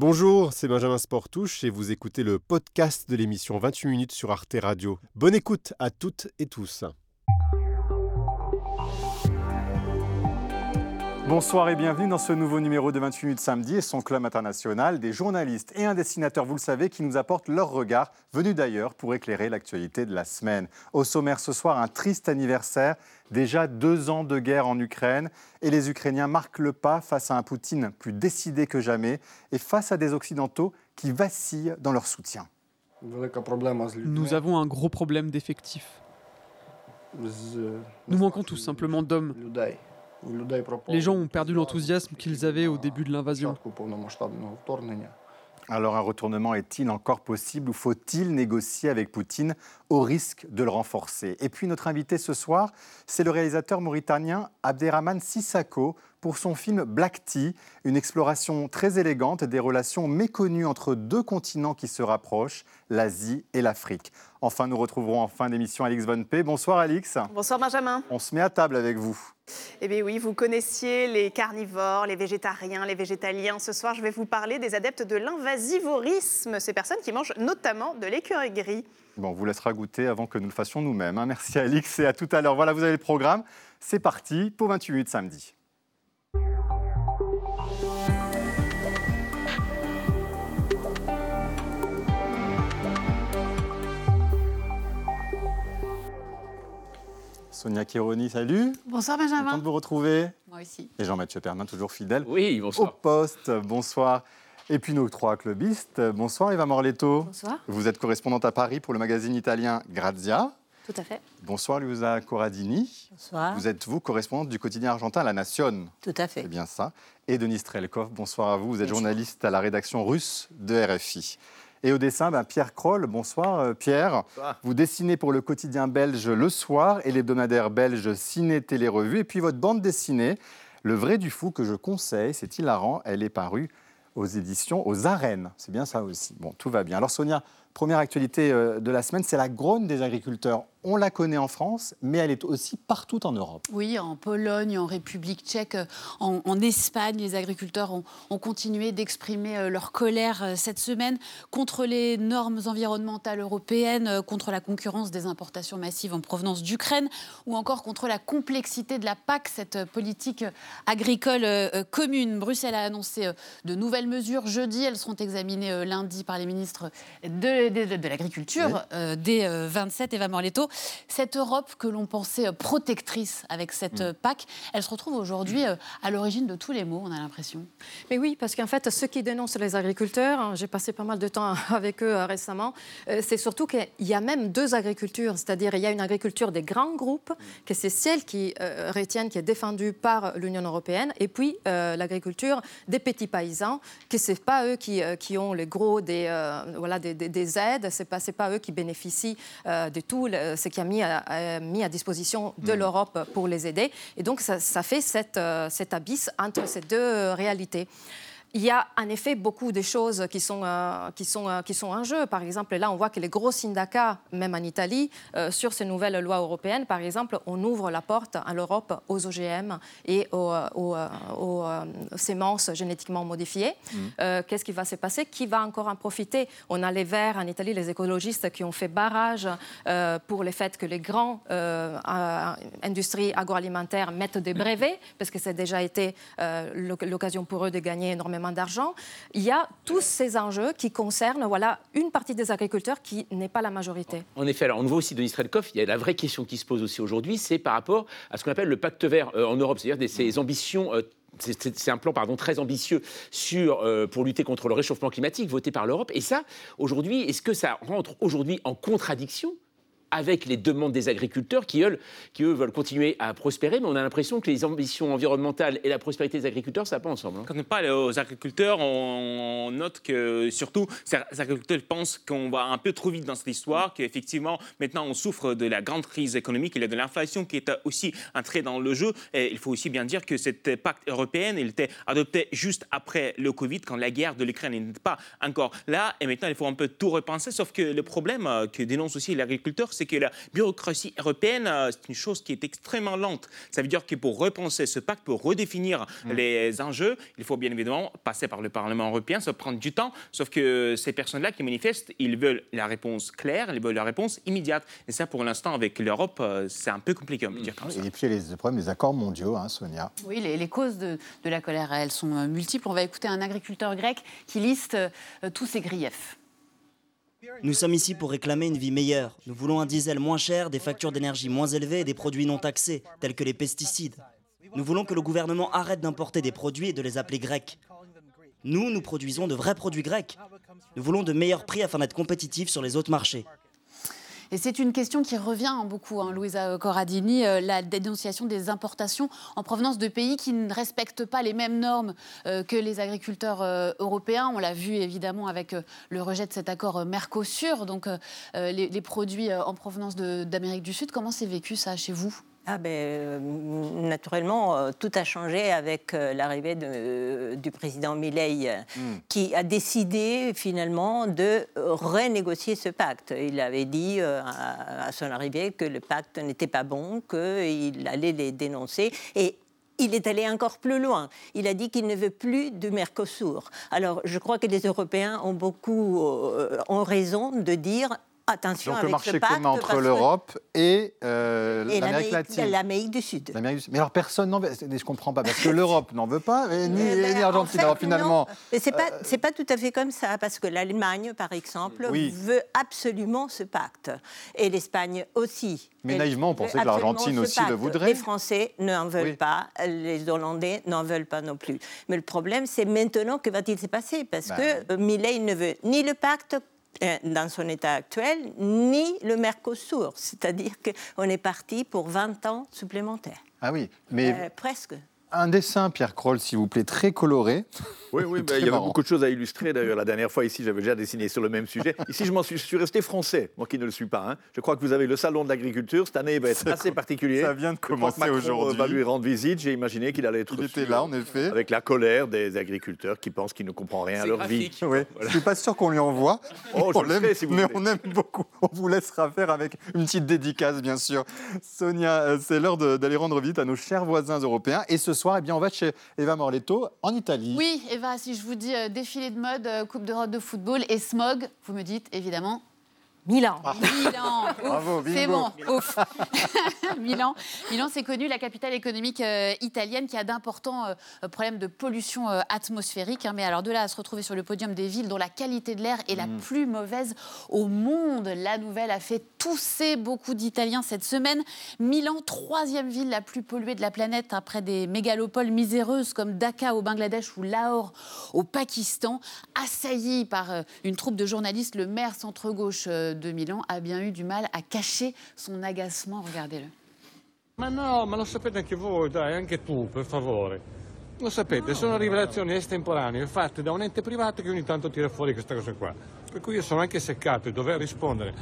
Bonjour, c'est Benjamin Sportouche et vous écoutez le podcast de l'émission 28 minutes sur Arte Radio. Bonne écoute à toutes et tous. Bonsoir et bienvenue dans ce nouveau numéro de 28 minutes samedi et son club international. Des journalistes et un dessinateur, vous le savez, qui nous apportent leur regard, venu d'ailleurs pour éclairer l'actualité de la semaine. Au sommaire ce soir, un triste anniversaire, déjà deux ans de guerre en Ukraine, et les Ukrainiens marquent le pas face à un Poutine plus décidé que jamais et face à des Occidentaux qui vacillent dans leur soutien. Nous avons un gros problème d'effectifs. Nous manquons tout simplement d'hommes. Les gens ont perdu l'enthousiasme qu'ils avaient au début de l'invasion. Alors un retournement est-il encore possible ou faut-il négocier avec Poutine au risque de le renforcer? Et puis notre invité ce soir, c'est le réalisateur mauritanien Abderrahman Sissako pour son film Black Tea, une exploration très élégante des relations méconnues entre deux continents qui se rapprochent, l'Asie et l'Afrique. Enfin, nous retrouverons en fin d'émission Alix Von P. Bonsoir Alix. Bonsoir Benjamin. On se met à table avec vous. Eh bien oui, vous connaissiez les carnivores, les végétariens, les végétaliens. Ce soir, je vais vous parler des adeptes de l'invasivorisme, ces personnes qui mangent notamment de l'écureuil gris. Bon, on vous laissera goûter avant que nous le fassions nous-mêmes. Hein. Merci Alix et à tout à l'heure. Voilà, vous avez le programme. C'est parti pour 28 minutes samedi. Sonia Kironi, salut. Bonsoir Benjamin. Content de vous retrouver. Moi aussi. Et Jean-Mathieu Pernin, toujours fidèle. Oui, bonsoir. Au poste, bonsoir. Et puis nos trois clubistes. Bonsoir Eva Morletto. Bonsoir. Vous êtes correspondante à Paris pour le magazine italien Grazia. Tout à fait. Bonsoir Luisa Corradini. Bonsoir. Vous êtes vous correspondante du quotidien argentin La Nation. Tout à fait. C'est bien ça. Et Denis Strelkov, bonsoir à vous. Vous êtes Bonsoir. journaliste à la rédaction russe de RFI. Et au dessin, ben, Pierre Kroll. Bonsoir euh, Pierre. Bonsoir. Vous dessinez pour le quotidien belge Le Soir et l'hebdomadaire belge Ciné Télé Revue. Et puis votre bande dessinée, Le Vrai du Fou, que je conseille, c'est hilarant. Elle est parue aux éditions aux arènes. C'est bien ça aussi. Bon, tout va bien. Alors Sonia, première actualité euh, de la semaine, c'est la grogne des agriculteurs. On la connaît en France, mais elle est aussi partout en Europe. Oui, en Pologne, en République tchèque, en, en Espagne, les agriculteurs ont, ont continué d'exprimer euh, leur colère euh, cette semaine contre les normes environnementales européennes, euh, contre la concurrence des importations massives en provenance d'Ukraine, ou encore contre la complexité de la PAC, cette politique agricole commune. Bruxelles a annoncé de nouvelles mesures jeudi. Elles seront examinées lundi par les ministres de, de- de l'Agriculture Oui. euh, des euh, 27, Eva Morletto. Cette Europe que l'on pensait euh, protectrice avec cette euh, PAC, elle se retrouve aujourd'hui euh, à l'origine de tous les maux, on a l'impression. Mais oui, parce qu'en fait, ceux qui dénoncent les agriculteurs, hein, j'ai passé pas mal de temps avec eux récemment, euh, c'est surtout qu'il y a même deux agricultures, c'est-à-dire il y a une agriculture des grands groupes, que c'est celle qui euh, retiennent, qui est défendue par l'Union européenne, et puis euh, l'agriculture des petits paysans, que c'est pas eux qui, qui ont le gros des, euh, voilà, des, des- des aides, c'est pas, pas eux qui bénéficient euh, de tout le- ce qui a mis à, à- mis à disposition de l'Europe pour les aider. Et donc ça, ça fait cette, euh, cet abysse entre ces deux euh, réalités. Il y a en effet beaucoup de choses qui sont, euh, qui, sont, euh, qui sont en jeu. Par exemple, là, on voit que les gros syndicats, même en Italie, euh, sur ces nouvelles lois européennes, par exemple, on ouvre la porte à l'Europe aux OGM et aux, aux, aux, sémences génétiquement modifiées. Euh, Qu'est-ce qui va se passer? Qui va encore en profiter? On a les Verts en Italie, les écologistes qui ont fait barrage pour le fait que les grands industries agroalimentaires mettent des brevets, parce que c'est déjà été l'oc- l'occasion pour eux de gagner énormément d'argent. Il y a tous ces enjeux qui concernent voilà, une partie des agriculteurs qui n'est pas la majorité. En effet, alors on voit aussi Denis Strelkov, il y a la vraie question qui se pose aussi aujourd'hui, c'est par rapport à ce qu'on appelle le pacte vert euh, en Europe, c'est-à-dire ces ambitions. euh, c'est un plan pardon, très ambitieux sur, euh, pour lutter contre le réchauffement climatique voté par l'Europe. Et ça, aujourd'hui, est-ce que ça rentre aujourd'hui en contradiction avec les demandes des agriculteurs qui eux, qui, eux, veulent continuer à prospérer, mais on a l'impression que les ambitions environnementales et la prospérité des agriculteurs, ça va pas ensemble. hein. Quand on parle aux agriculteurs, on note que surtout, ces agriculteurs pensent qu'on va un peu trop vite dans cette histoire, qu'effectivement, maintenant, on souffre de la grande crise économique, il y a de l'inflation qui est aussi entrée dans le jeu. Et il faut aussi bien dire que cette pacte européen, il était adopté juste après le Covid, quand la guerre de l'Ukraine n'était pas encore là. Et maintenant, il faut un peu tout repenser. Sauf que le problème euh, que dénonce aussi l'agriculteur, c'est que la bureaucratie européenne, euh, c'est une chose qui est extrêmement lente. Ça veut dire que pour repenser ce pacte, pour redéfinir mm. les enjeux, il faut bien évidemment passer par le Parlement européen, ça prend du temps, sauf que ces personnes-là qui manifestent, ils veulent la réponse claire, ils veulent la réponse immédiate. Et ça, pour l'instant, avec l'Europe, euh, c'est un peu compliqué, on peut dire comme ça. Et puis, il y a les problèmes des accords mondiaux, hein, Sonia. Oui, les, causes de, la colère, elles sont euh, multiples. On va écouter un agriculteur grec qui liste tous ses griefs. Nous sommes ici pour réclamer une vie meilleure. Nous voulons un diesel moins cher, des factures d'énergie moins élevées et des produits non taxés, tels que les pesticides. Nous voulons que le gouvernement arrête d'importer des produits et de les appeler grecs. Nous, nous produisons de vrais produits grecs. Nous voulons de meilleurs prix afin d'être compétitifs sur les autres marchés. Et c'est une question qui revient beaucoup, hein, Louisa Corradini, euh, la dénonciation des importations en provenance de pays qui ne respectent pas les mêmes normes euh, que les agriculteurs euh, européens. On l'a vu évidemment avec le rejet de cet accord Mercosur, donc les, produits en provenance d'Amérique du Sud. Comment c'est vécu ça chez vous? Ah ben, euh, naturellement, euh, tout a changé avec euh, l'arrivée du président Milei, hmm. qui a décidé finalement de renégocier ce pacte. Il avait dit à, son arrivée que le pacte n'était pas bon, qu'il allait les dénoncer. Et il est allé encore plus loin. Il a dit qu'il ne veut plus de Mercosur. Alors, je crois que les Européens ont beaucoup ont raison de dire attention Donc le marché commun entre l'Europe et, euh, l'Amérique latine. L'Amérique du Sud. Mais alors personne n'en veut. Je ne comprends pas parce que l'Europe n'en veut pas, et ni, euh, ben, l'Argentine. alors finalement. Mais c'est pas euh, pas tout à fait comme ça parce que l'Allemagne, par exemple, veut absolument ce pacte et l'Espagne aussi. Mais naïvement, on pensait que l'Argentine aussi le voudrait. Les Français n'en veulent pas, les Hollandais n'en veulent pas non plus. Mais le problème, c'est maintenant que va-t-il se passer? Parce ben que Millet ne veut ni le pacte euh, dans son état actuel, ni le Mercosur. C'est-à-dire qu'on est parti pour 20 ans supplémentaires. Ah oui, mais... Euh, presque. Un dessin, Pierre Kroll, s'il vous plaît, très coloré. Oui, oui, il y avait beaucoup de choses à illustrer. D'ailleurs, la dernière fois ici, j'avais déjà dessiné sur le même sujet. Ici, je, suis, je suis resté français, moi qui ne le suis pas. Hein. Je crois que vous avez le salon de l'agriculture. Cette année, il va être assez particulier. Ça vient de commencer aujourd'hui. va lui rendre visite. J'ai imaginé qu'il allait être. Il était là, en effet. Avec la colère des agriculteurs qui pensent qu'ils ne comprennent rien à leur vie. Oui. Je ne suis pas sûr qu'on lui envoie. Oh, je si vous Mais on aime beaucoup. On vous laissera faire avec une petite dédicace, bien sûr. Sonia, euh, c'est l'heure d'aller rendre visite à nos chers voisins européens. Et ce eh on va chez Eva Morletto en Italie. Oui, Eva, si je vous dis euh, défilé de mode, euh, Coupe d'Europe de football et smog, vous me dites évidemment Milan. Ah. Milan. Bravo, C'est bon. Ouf. Milan. Milan, c'est connu, la capitale économique euh, italienne qui a d'importants euh, problèmes de pollution euh, atmosphérique. Hein. mais alors de là à se retrouver sur le podium des villes dont la qualité de l'air est la mm. plus mauvaise au monde, la nouvelle a fait tousser beaucoup d'Italiens cette semaine. Milan, troisième ville la plus polluée de la planète après des mégalopoles miséreuses comme Dhaka au Bangladesh ou Lahore au Pakistan, assailli par une troupe de journalistes, le maire centre-gauche de Milan a bien eu du mal à cacher son agacement. Regardez-le. Ma no, ma lo sapete anche voi, dai, anche tu, per favore. Lo sapete, sono rivelazioni estemporanee fatte da un ente privato che ogni tanto tira fuori questa cosa qua. Per cui io sono anche seccato di dover rispondere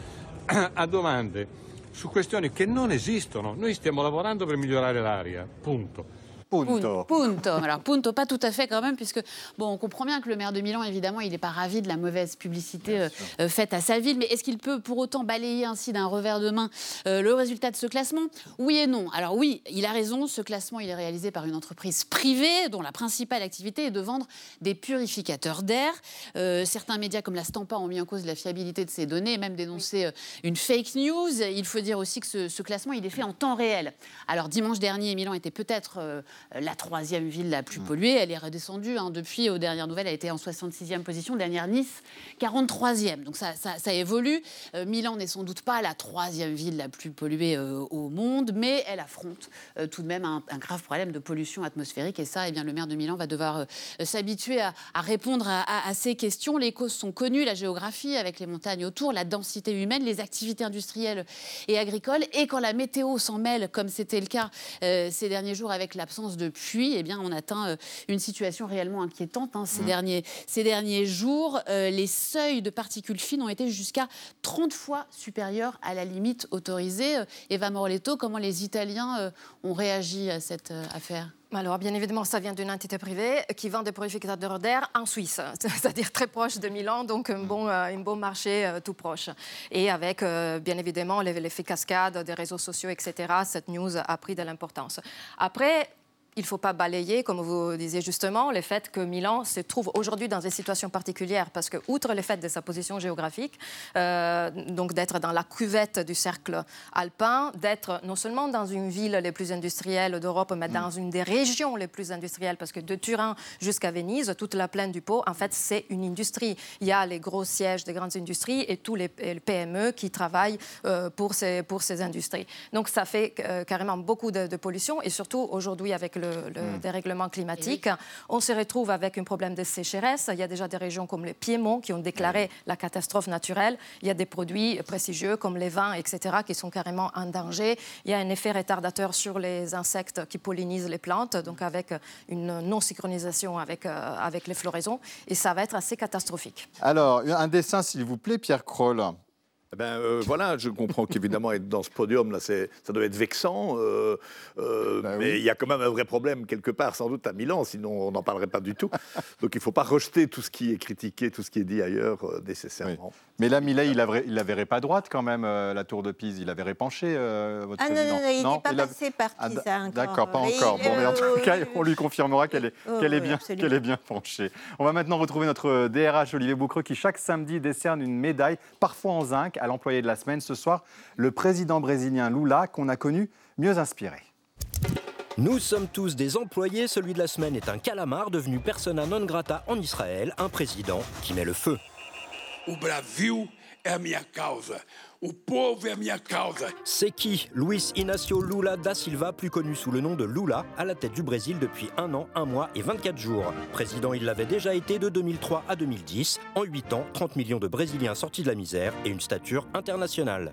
a domande su questioni che non esistono. Noi stiamo lavorando per migliorare l'aria, punto. Punto. Punto. Alors, punto, pas tout à fait quand même, puisque bon, on comprend bien que le maire de Milan, évidemment, il n'est pas ravi de la mauvaise publicité euh, euh, faite à sa ville. Mais est-ce qu'il peut pour autant balayer ainsi d'un revers de main euh, le résultat de ce classement? Oui et non. Alors oui, il a raison. Ce classement, il est réalisé par une entreprise privée dont la principale activité est de vendre des purificateurs d'air. certains médias comme la Stampa ont mis en cause la fiabilité de ces données et même dénoncé une fake news. Il faut dire aussi que ce, ce, classement, il est fait en temps réel. Alors dimanche dernier, Milan était peut-être la troisième ville la plus mm. polluée. Elle est redescendue hein. depuis, aux dernières nouvelles, elle était en 66e position. Dernière Nice, 43e. Donc ça, ça, évolue. Euh, Milan n'est sans doute pas la troisième ville la plus polluée euh, au monde, mais elle affronte tout de même un, grave problème de pollution atmosphérique. Et ça, eh bien, le maire de Milan va devoir s'habituer à, répondre à, ces questions. Les causes sont connues, la géographie avec les montagnes autour, la densité humaine, les activités industrielles et agricoles. Et quand la météo s'en mêle, comme c'était le cas ces derniers jours avec l'absence l'absence de pluie, eh bien, on atteint une situation réellement inquiétante. Hein. Ces, mmh. derniers, ces derniers jours, les seuils de particules fines ont été jusqu'à 30 fois supérieurs à la limite autorisée. Eva Morletto, comment les Italiens ont réagi à cette affaire? Alors, bien évidemment, ça vient d'une entité privée qui vend des purificateurs d'air en Suisse, c'est-à-dire très proche de Milan, donc un bon, euh, un bon marché euh, tout proche. Et avec, euh, bien évidemment, l'effet cascade des réseaux sociaux, etc., cette news a pris de l'importance. Après, il ne faut pas balayer, comme vous disiez justement, le fait que Milan se trouve aujourd'hui dans des situations particulières, parce que, outre le fait de sa position géographique, euh, donc d'être dans la cuvette du cercle alpin, d'être non seulement dans une ville les plus industrielles d'Europe, mais dans une des régions les plus industrielles, parce que de Turin jusqu'à Venise, toute la plaine du Pô, en fait, c'est une industrie. Il y a les gros sièges des grandes industries et tous les PME qui travaillent euh, pour, ces, pour ces industries. Donc, ça fait euh, carrément beaucoup de, de pollution, et surtout aujourd'hui avec le le, hmm. dérèglement climatique. On se retrouve avec un problème de sécheresse. Il y a déjà des régions comme le Piémont qui ont déclaré la catastrophe naturelle. Il y a des produits prestigieux comme les vins, etc., qui sont carrément en danger. Il y a un effet retardateur sur les insectes qui pollinisent les plantes, donc avec une non-synchronisation avec, euh, avec les floraisons. Et ça va être assez catastrophique. Alors, un dessin, s'il vous plaît, Pierre Kroll. Eh ben, euh, voilà, je comprends qu'évidemment, être dans ce podium, là, ça doit être vexant. Euh, euh, ben mais il y a quand même un vrai problème quelque part, sans doute à Milan, sinon on n'en parlerait pas du tout. Donc il ne faut pas rejeter tout ce qui est critiqué, tout ce qui est dit ailleurs nécessairement. Mais là, Millet, il ne la verrait pas droite quand même, la tour de Pise. Il avait verrait penché, votre ah, président. Non, non, il n'est pas passé par ah, Pise encore. D'accord, pas encore. Bon, mais en tout cas, on lui confirmera qu'elle est, oh, qu'elle est, bien, qu'elle est bien penchée. On va maintenant retrouver notre DRH, Olivier Boucreux, qui chaque samedi décerne une médaille, parfois en zinc, à l'employé de la semaine. Ce soir, le président brésilien Lula, qu'on a connu mieux inspiré. Nous sommes tous des employés, celui de la semaine est un calamar devenu persona non grata en Israël, un président qui met le feu. O Brasil é é minha causa. C'est qui Luis Inácio Lula da Silva, plus connu sous le nom de Lula, à la tête du Brésil depuis un an, un mois et 24 jours. Président, il l'avait déjà été de 2003 à 2010. En 8 ans, 30 millions de Brésiliens sortis de la misère et une stature internationale.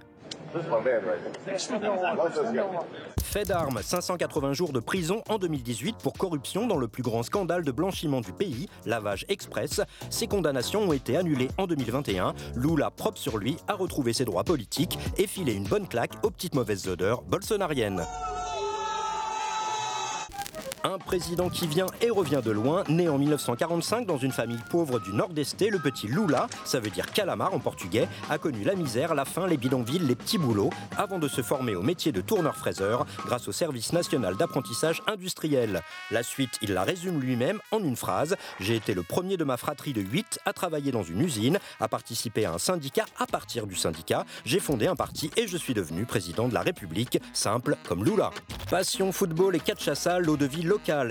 Fait d'armes, 580 jours de prison en 2018 pour corruption dans le plus grand scandale de blanchiment du pays, lavage express. Ces condamnations ont été annulées en 2021. Lula, propre sur lui, a retrouvé ses droits politiques et filé une bonne claque aux petites mauvaises odeurs bolsonariennes. Un président qui vient et revient de loin, né en 1945 dans une famille pauvre du nord-est, le petit Lula, ça veut dire calamar en portugais, a connu la misère, la faim, les bidonvilles, les petits boulots, avant de se former au métier de tourneur-fraiseur grâce au service national d'apprentissage industriel. La suite, il la résume lui-même en une phrase J'ai été le premier de ma fratrie de 8 à travailler dans une usine, à participer à un syndicat. À partir du syndicat, j'ai fondé un parti et je suis devenu président de la République, simple comme Lula. Passion, football et catch l'eau de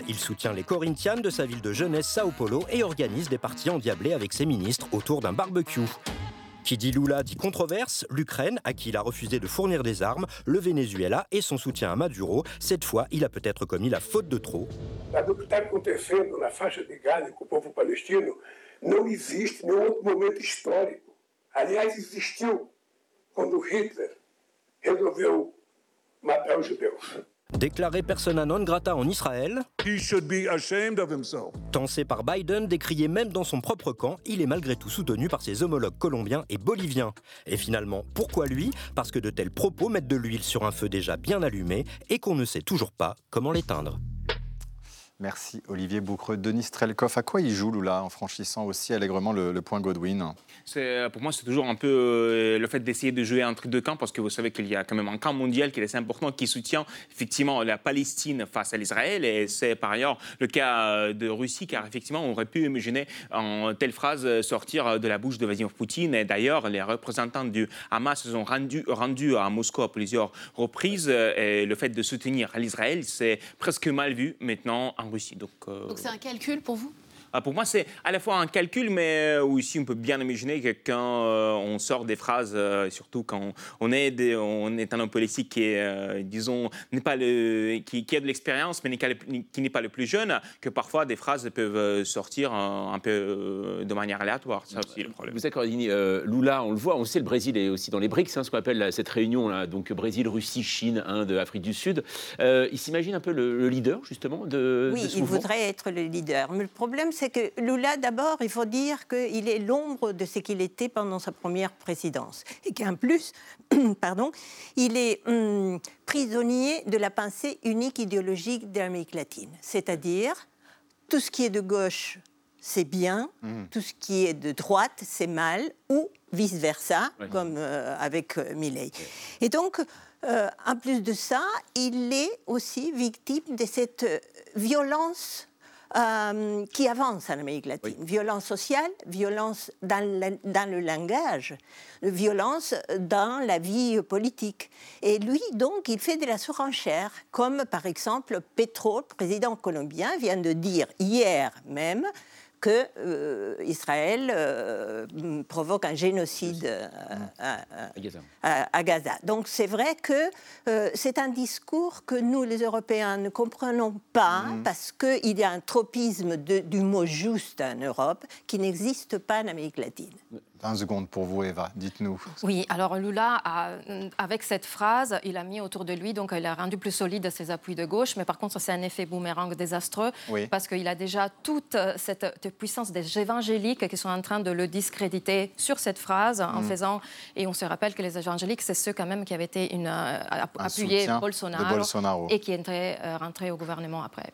il soutient les Corinthians de sa ville de jeunesse Sao Paulo et organise des parties endiablées avec ses ministres autour d'un barbecue. Qui dit Lula dit controverse, l'Ukraine, à qui il a refusé de fournir des armes, le Venezuela et son soutien à Maduro. Cette fois, il a peut-être commis la faute de trop. Quando Hitler judeus. Déclaré persona non grata en Israël, tensé par Biden, décrié même dans son propre camp, il est malgré tout soutenu par ses homologues colombiens et boliviens. Et finalement, pourquoi lui? Parce que de tels propos mettent de l'huile sur un feu déjà bien allumé et qu'on ne sait toujours pas comment l'éteindre. Merci Olivier Boucreux. Denis Strelkov, à quoi il joue Lula en franchissant aussi allègrement le, point Godwin euh, Pour moi, c'est toujours un peu euh, le fait d'essayer de jouer un truc de camp parce que vous savez qu'il y a quand même un camp mondial qui est assez important qui soutient effectivement la Palestine face à l'Israël. Et c'est par ailleurs le cas euh, de Russie car effectivement on aurait pu imaginer en telle phrase sortir de la bouche de Vladimir Poutine. Et d'ailleurs les représentants du Hamas se sont rendus, à Moscou à plusieurs reprises. Et le fait de soutenir l'Israël c'est presque mal vu maintenant en donc, euh, donc c'est un calcul pour vous pour moi, c'est à la fois un calcul, mais aussi on peut bien imaginer que quand on sort des phrases, surtout quand on est, des, on est un homme politique qui est, disons, n'est pas le, qui, a de l'expérience, mais qui n'est pas le plus jeune, que parfois des phrases peuvent sortir un, peu de manière aléatoire. Ça aussi le problème. Vous savez, Lula, on le voit, on sait le Brésil est aussi dans les BRICS, hein, ce qu'on appelle cette réunion là, donc Brésil, Russie, Chine, Inde, Afrique du Sud. il s'imagine un peu le, leader justement de, oui, ce il voudrait être le leader. Mais le problème, c'est que Lula, d'abord, il faut dire qu'il est l'ombre de ce qu'il était pendant sa première présidence. Et qu'en plus, pardon, il est hum, prisonnier de la pensée unique idéologique d'Amérique latine. C'est-à-dire, tout ce qui est de gauche, c'est bien, mmh. tout ce qui est de droite, c'est mal, ou vice-versa, comme euh, avec euh, Milley. Et donc, euh, en plus de ça, il est aussi victime de cette violence euh, qui avance en Amérique latine. Violence sociale, violence dans le, dans le, langage, violence dans la vie politique. Et lui, donc, il fait de la surenchère, comme par exemple Petro, président colombien, vient de dire hier même que euh, Israël euh, provoque un génocide euh, à, Gaza. Donc c'est vrai que c'est un discours que nous, les Européens, ne comprenons pas mm. parce qu'il y a un tropisme du mot juste en Europe qui n'existe pas en Amérique latine. 20 secondes pour vous, Eva. Dites-nous. Oui, alors Lula, avec cette phrase, il a mis autour de lui, donc il a rendu plus solide ses appuis de gauche, mais par contre, c'est un effet boomerang désastreux, parce qu'il a déjà toute cette puissance des évangéliques qui sont en train de le discréditer sur cette phrase, en mm. faisant. Et on se rappelle que les évangéliques, c'est ceux quand même qui avaient été une, euh, appuyé Bolsonaro, et qui étaient euh, rentrés au gouvernement après.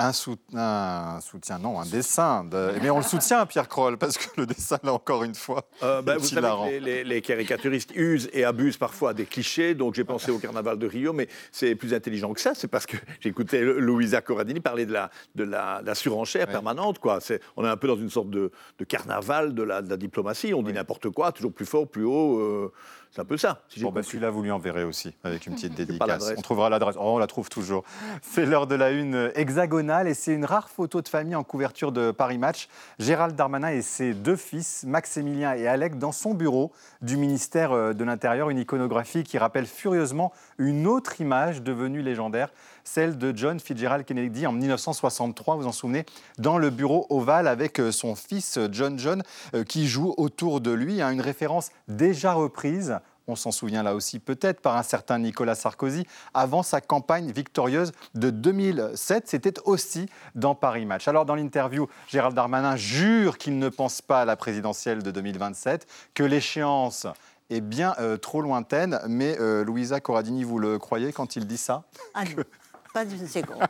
Un, soutien, non, un dessin. Mais on le soutient, Pierre Kroll, parce que le dessin, là, encore une fois, euh, ben, vous savez, les, les, caricaturistes usent et abusent parfois des clichés. Donc j'ai pensé au carnaval de Rio, mais c'est plus intelligent que ça. C'est parce que j'écoutais Louisa Corradini parler de la, de la, surenchère permanente. Quoi. On est un peu dans une sorte de, carnaval de la, diplomatie. On dit n'importe quoi, toujours plus fort, plus haut. Euh, c'est un peu ça. bon, bah, celui-là, vous lui enverrez aussi, avec une petite dédicace. On trouvera l'adresse. Oh, on la trouve toujours. C'est l'heure de la une hexagonale et c'est une rare photo de famille en couverture de Paris Match. Gérald Darmanin et ses deux fils, Maximilien et Alec, dans son bureau du ministère euh, de l'Intérieur. Une iconographie qui rappelle furieusement une autre image devenue légendaire, celle de John Fitzgerald Kennedy en 1963, vous en souvenez, dans le bureau ovale avec euh, son fils John John euh, qui joue autour de lui. Hein, une référence déjà reprise on s'en souvient là aussi peut-être par un certain Nicolas Sarkozy, avant sa campagne victorieuse de 2007. C'était aussi dans Paris Match. Alors dans l'interview, Gérald Darmanin jure qu'il ne pense pas à la présidentielle de 2027, que l'échéance est bien euh, trop lointaine. Mais euh, Louisa Corradini, vous le croyez quand il dit ça? Ah pas d'une seconde.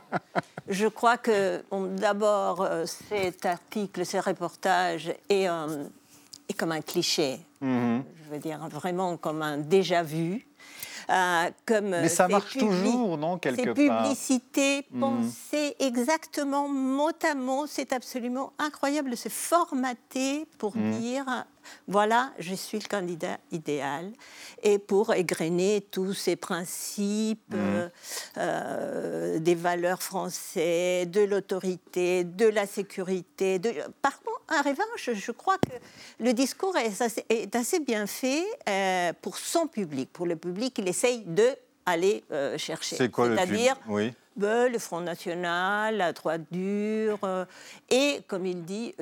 Je crois que d'abord, euh, cet article, ce reportage est, est comme un cliché. Mhm. Je veux dire vraiment comme un déjà vu. Euh, comme Mais ça marche toujours, non, quelque ces publicités mhm. pensées exactement mot à mot, c'est absolument incroyable de se formater pour mhm. dire voilà, je suis le candidat idéal. Et pour égrener tous ces principes mmh. euh, euh, des valeurs françaises, de l'autorité, de la sécurité. De... Par contre, en revanche, je crois que le discours est assez, bien fait euh, pour son public, pour le public qu'il essaye de aller chercher. C'est quoi C'est-à-dire oui. Ben, le Front National, la droite dure, et comme il dit,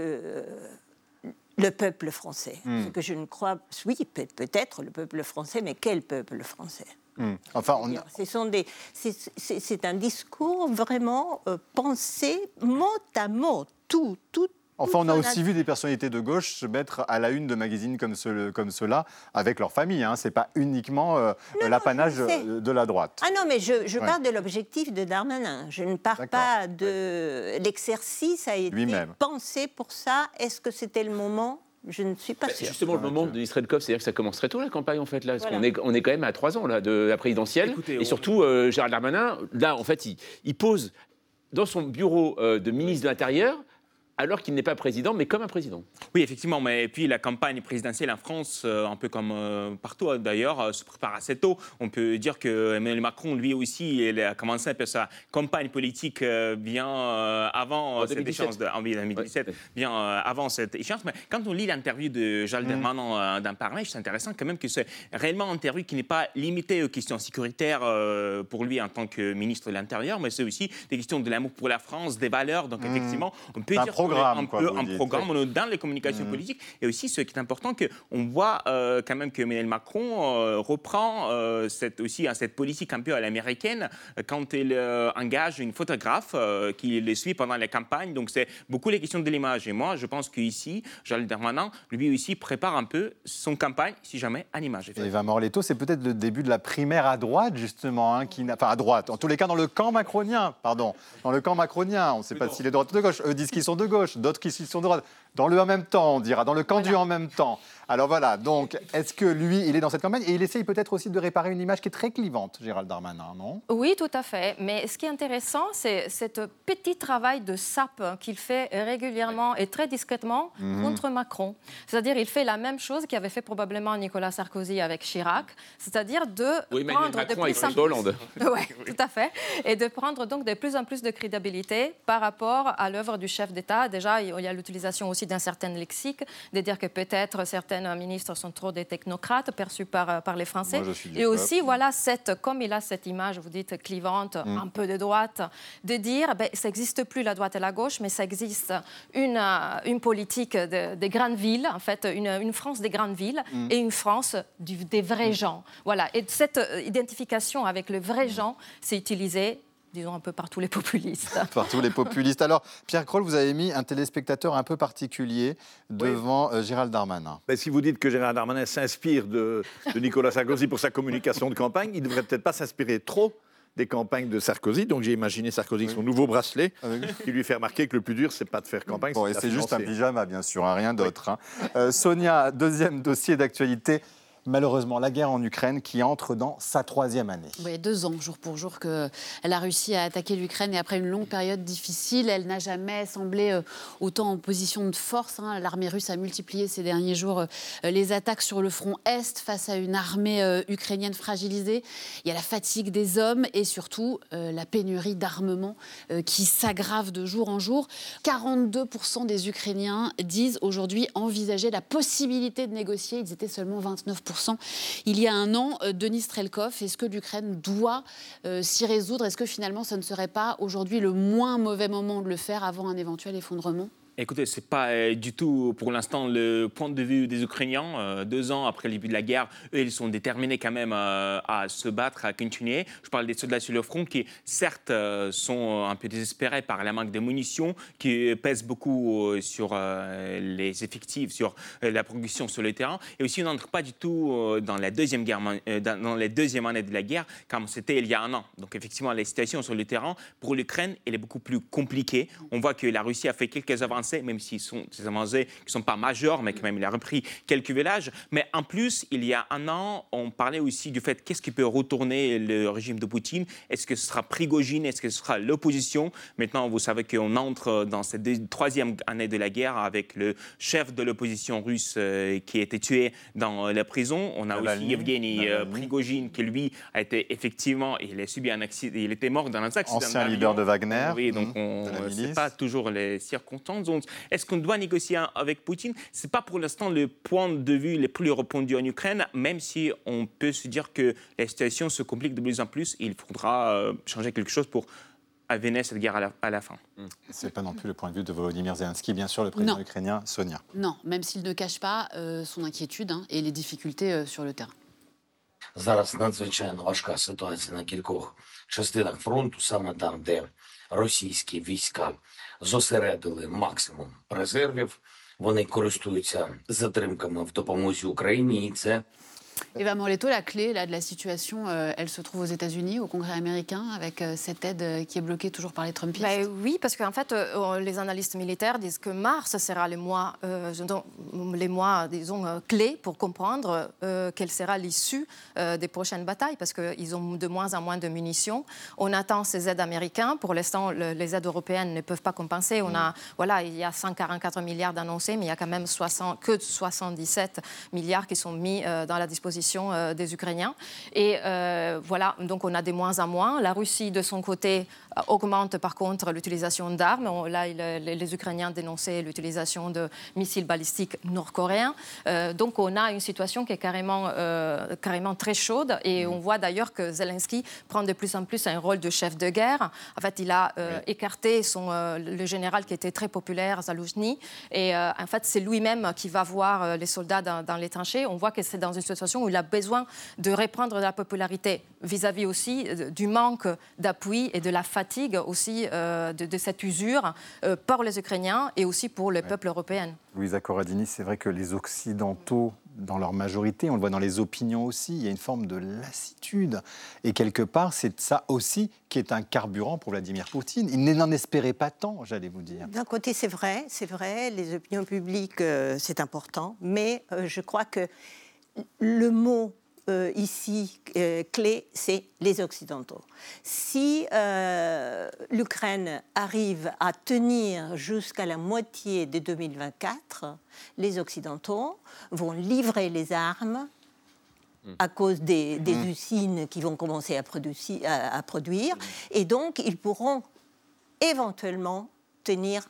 le peuple français. Hmm. Ce que je ne crois, oui, peut-être le peuple français, mais quel peuple français? Hmm. Enfin, on... Ce sont des, c'est un discours vraiment euh, pensé mot à mot, tout, tout, Enfin, on a aussi vu des personnalités de gauche se mettre à la une de magazines comme, ce, comme ceux-là avec leur famille. Hein. Ce n'est pas uniquement euh, l'apanage de la droite. Ah non, mais je, parle de l'objectif de Darmanin. Je ne parle pas de l'exercice a été pensé pour ça. Est-ce que c'était le moment? Je ne suis pas bah, sûr. Justement, le moment de Stredkov, c'est-à-dire que ça commence très tôt la campagne, en fait, là. Parce qu'on est, on est quand même à trois ans là, de la présidentielle. et surtout, euh, Gérald Darmanin, là, en fait, il, pose dans son bureau euh, de ministre de l'Intérieur alors qu'il n'est pas président, mais comme un président. Oui, effectivement. Mais puis la campagne présidentielle en France, euh, un peu comme euh, partout d'ailleurs, euh, se prépare assez tôt. On peut dire que Emmanuel Macron, lui aussi, il a commencé un peu sa campagne politique bien avant cette échéance de, en 2017, bien avant cette échéance. Mais quand on lit l'interview de Gilles mmh. Darmanin dans Paris, c'est intéressant quand même que c'est réellement une interview qui n'est pas limitée aux questions sécuritaires pour lui en tant que ministre de l'Intérieur, mais c'est aussi des questions de l'amour pour la France, des valeurs. Donc mmh. effectivement, on peut dire programme, un, peu, programme dans les communications mmh. politiques. Et aussi, ce qui est important, qu'on voit euh, quand même que Emmanuel Macron euh, reprend euh, cette, aussi hein, cette politique un peu à l'américaine quand il engage une photographe qui le suit pendant la campagne. Donc, c'est beaucoup les questions de l'image. Et moi, je pense qu'ici, Jean Darmanin, lui aussi, prépare un peu son campagne, si jamais, en image. Et Eva Morletto, c'est peut-être le début de la primaire à droite, justement, hein, qui enfin à droite, en tous les cas dans le camp macronien, pardon, dans le camp macronien. On ne sait pas s'il est de droite ou de gauche. Eux disent qu'ils sont de gauche, d'autres qui sont de droite. Dans le en même temps, on dira, dans le camp du en même temps. Alors voilà, donc est-ce que lui, il est dans cette campagne? Et il essaye peut-être aussi de réparer une image qui est très clivante, Gérald Darmanin, non? Oui, tout à fait. Mais ce qui est intéressant, c'est ce petit travail de sape qu'il fait régulièrement et très discrètement mhm. contre Macron. C'est-à-dire, il fait la même chose qu'avait fait probablement Nicolas Sarkozy avec Chirac, c'est-à-dire de oui, prendre Macron de plus en Hollande. Oui, tout à fait. Et de prendre donc de plus en plus de crédibilité par rapport à l'œuvre du chef d'État. Déjà, il y a l'utilisation aussi d'un certain lexique, de dire que peut-être certaines ministres sont trop des technocrates perçus par, euh, par les Français. et aussi, voilà, cette, comme il a cette image, vous dites, clivante, mm. un peu de droite, de dire, ben, ça n'existe plus la droite et la gauche, mais ça existe une, euh, une politique des grandes villes, en fait, une, une, France des grandes villes mm. et une France des vrais mm. gens. Voilà. Et cette euh, identification avec le vrai gens, c'est utilisé disons un peu par tous les populistes. par tous les populistes. Alors, Pierre Kroll, vous avez mis un téléspectateur un peu particulier devant euh, Gérald Darmanin. Mais si vous dites que Gérald Darmanin s'inspire de, Nicolas Sarkozy pour sa communication de campagne, il ne devrait peut-être pas s'inspirer trop des campagnes de Sarkozy. Donc j'ai imaginé Sarkozy avec son nouveau bracelet ah qui lui fait remarquer que le plus dur, c'est pas de faire campagne. Bon, et c'est juste un pyjama, bien sûr, hein, rien d'autre. Hein. Euh, Sonia, deuxième dossier d'actualité malheureusement la guerre en Ukraine qui entre dans sa troisième année. Oui, deux ans, jour pour jour, que la Russie a attaqué l'Ukraine et après une longue période difficile, elle n'a jamais semblé euh, autant en position de force. Hein. L'armée russe a multiplié ces derniers jours euh, les attaques sur le front Est face à une armée euh, ukrainienne fragilisée. Il y a la fatigue des hommes et surtout la pénurie d'armement qui s'aggrave de jour en jour. 42% des Ukrainiens disent aujourd'hui envisager la possibilité de négocier. Ils étaient seulement 29% il y a un an. Euh, Denis Strelkov, est-ce que l'Ukraine doit euh, s'y résoudre? Est-ce que finalement ce ne serait pas aujourd'hui le moins mauvais moment de le faire avant un éventuel effondrement? Écoutez, ce n'est pas euh, du tout pour l'instant le point de vue des Ukrainiens. Euh, deux ans après le début de la guerre, eux, ils sont déterminés quand même euh, à se battre, à continuer. Je parle des soldats sur le front qui, certes, sont un peu désespérés par la manque de munitions, qui pèsent beaucoup sur les effectifs, sur la production sur le terrain. Et aussi, ils n'entrent pas du tout dans la deuxième guerre, dans les deuxièmes années de la guerre, comme c'était il y a un an. Donc, effectivement, la situation sur le terrain, pour l'Ukraine, elle est beaucoup plus compliquée. On voit que la Russie a fait quelques avancées même s'ils sont des avancées qui ne sont pas majeurs, mais quand même, il a repris quelques villages. Mais en plus, il y a un an, on parlait aussi du fait qu'est-ce qui peut retourner le régime de Poutine Est-ce que ce sera Prigogine? Est-ce que ce sera l'opposition? Maintenant, vous savez qu'on entre dans cette troisième année de la guerre avec le chef de l'opposition russe euh, qui a été tué dans la prison. On a aussi Evgeny euh, Prigogine qui, lui, a été effectivement, il a subi un accident, il était mort dans un accident. Ancien leader de Wagner. Oui, donc mmh. on ne sait pas toujours les circonstances. Est-ce qu'on doit négocier avec Poutine Ce n'est pas pour l'instant le point de vue le plus répandu en Ukraine, même si on peut se dire que la situation se complique de plus en plus. il faudra euh, changer quelque chose pour amener cette guerre à la, fin. Hmm. Ce n'est pas non plus le point de vue de Volodymyr Zelensky, bien sûr, le président ukrainien, Sonia. Non, même s'il ne cache pas euh, son inquiétude hein, et les difficultés euh, sur le terrain. Зараз надзвичайно важка ситуація на кількох частинах фронту, саме там, де російські війська зосередили максимум резервів. Вони користуються затримками в допомозі Україні, і це Eva Morletto, la clé là, de la situation, euh, elle se trouve aux États-Unis, au Congrès américain, avec euh, cette aide euh, qui est bloquée toujours par les Trumpistes ben Oui, parce qu'en fait, les analystes militaires disent que mars sera le mois, les mois disons, clés pour comprendre quelle sera l'issue des prochaines batailles, parce qu'ils ont de moins en moins de munitions. On attend ces aides américaines. Pour l'instant, les aides européennes ne peuvent pas compenser. On a, voilà, il y a 144 milliards d'annoncés, mais il y a quand même 60, que 77 milliards qui sont mis dans la disposition euh, des Ukrainiens. Et euh, voilà, donc on a des moins en moins. La Russie, de son côté, euh, augmente par contre l'utilisation d'armes. Là, les, Ukrainiens dénonçaient l'utilisation de missiles balistiques nord-coréens. donc on a une situation qui est carrément, carrément très chaude. Et mm. on voit d'ailleurs que Zelensky prend de plus en plus un rôle de chef de guerre. En fait, il a écarté son, le général qui était très populaire, Zaloujny. Et en fait, c'est lui-même qui va voir les soldats dans, dans les tranchées. On voit que c'est dans une situation où il a besoin de reprendre de la popularité vis-à-vis aussi euh, du manque d'appui et de la fatigue aussi euh, de, cette usure euh, pour les Ukrainiens et aussi pour le peuple européen. Louisa Corradini, c'est vrai que les Occidentaux dans leur majorité, on le voit dans les opinions aussi, il y a une forme de lassitude. Et quelque part, c'est ça aussi qui est un carburant pour Vladimir Poutine. Il n'en espérait pas tant, j'allais vous dire. D'un côté, c'est vrai, c'est vrai, les opinions publiques, c'est important, mais je crois que le mot euh, ici euh, clé, c'est les Occidentaux. Si euh, l'Ukraine arrive à tenir jusqu'à la moitié de 2024, les Occidentaux vont livrer les armes à cause des, mmh. usines qui vont commencer à, à produire, et donc ils pourront éventuellement tenir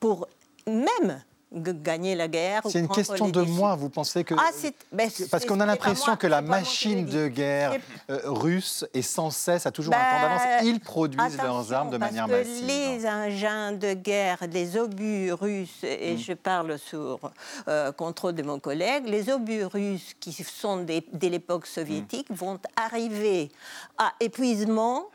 pour même gagner la guerre. C'est une question de mois, vous pensez que... Ah, ben, parce qu'on a l'impression que la machine de guerre euh, russe est sans cesse, a toujours un temps d'avance. Ben, Ils produisent leurs armes de manière massive. Les engins de guerre, les obus russes, et mm. je parle sur euh, contrôle de mon collègue, les obus russes qui sont de l'époque soviétique mm. vont arriver à épuisement